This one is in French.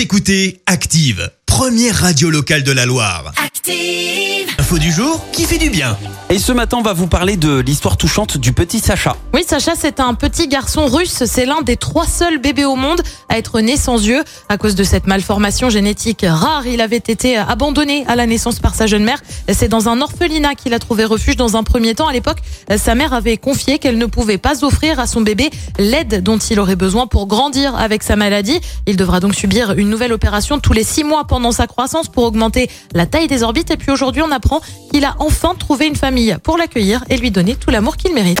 Vous écoutez Active, première radio locale de la Loire. Active. Info du jour qui fait du bien. Et ce matin, on va vous parler de l'histoire touchante du petit Sacha. Sacha, c'est un petit garçon russe. C'est l'un des trois seuls bébés au monde à être né sans yeux. À cause de cette malformation génétique rare, il avait été abandonné à la naissance par sa jeune mère. C'est dans un orphelinat qu'il a trouvé refuge dans un premier temps. À l'époque, sa mère avait confié qu'elle ne pouvait pas offrir à son bébé l'aide dont il aurait besoin pour grandir avec sa maladie. Il devra donc subir une nouvelle opération tous les six mois pendant sa croissance pour augmenter la taille des orbites. Et puis aujourd'hui, on apprend qu'il a enfin trouvé une famille pour l'accueillir et lui donner tout l'amour qu'il mérite.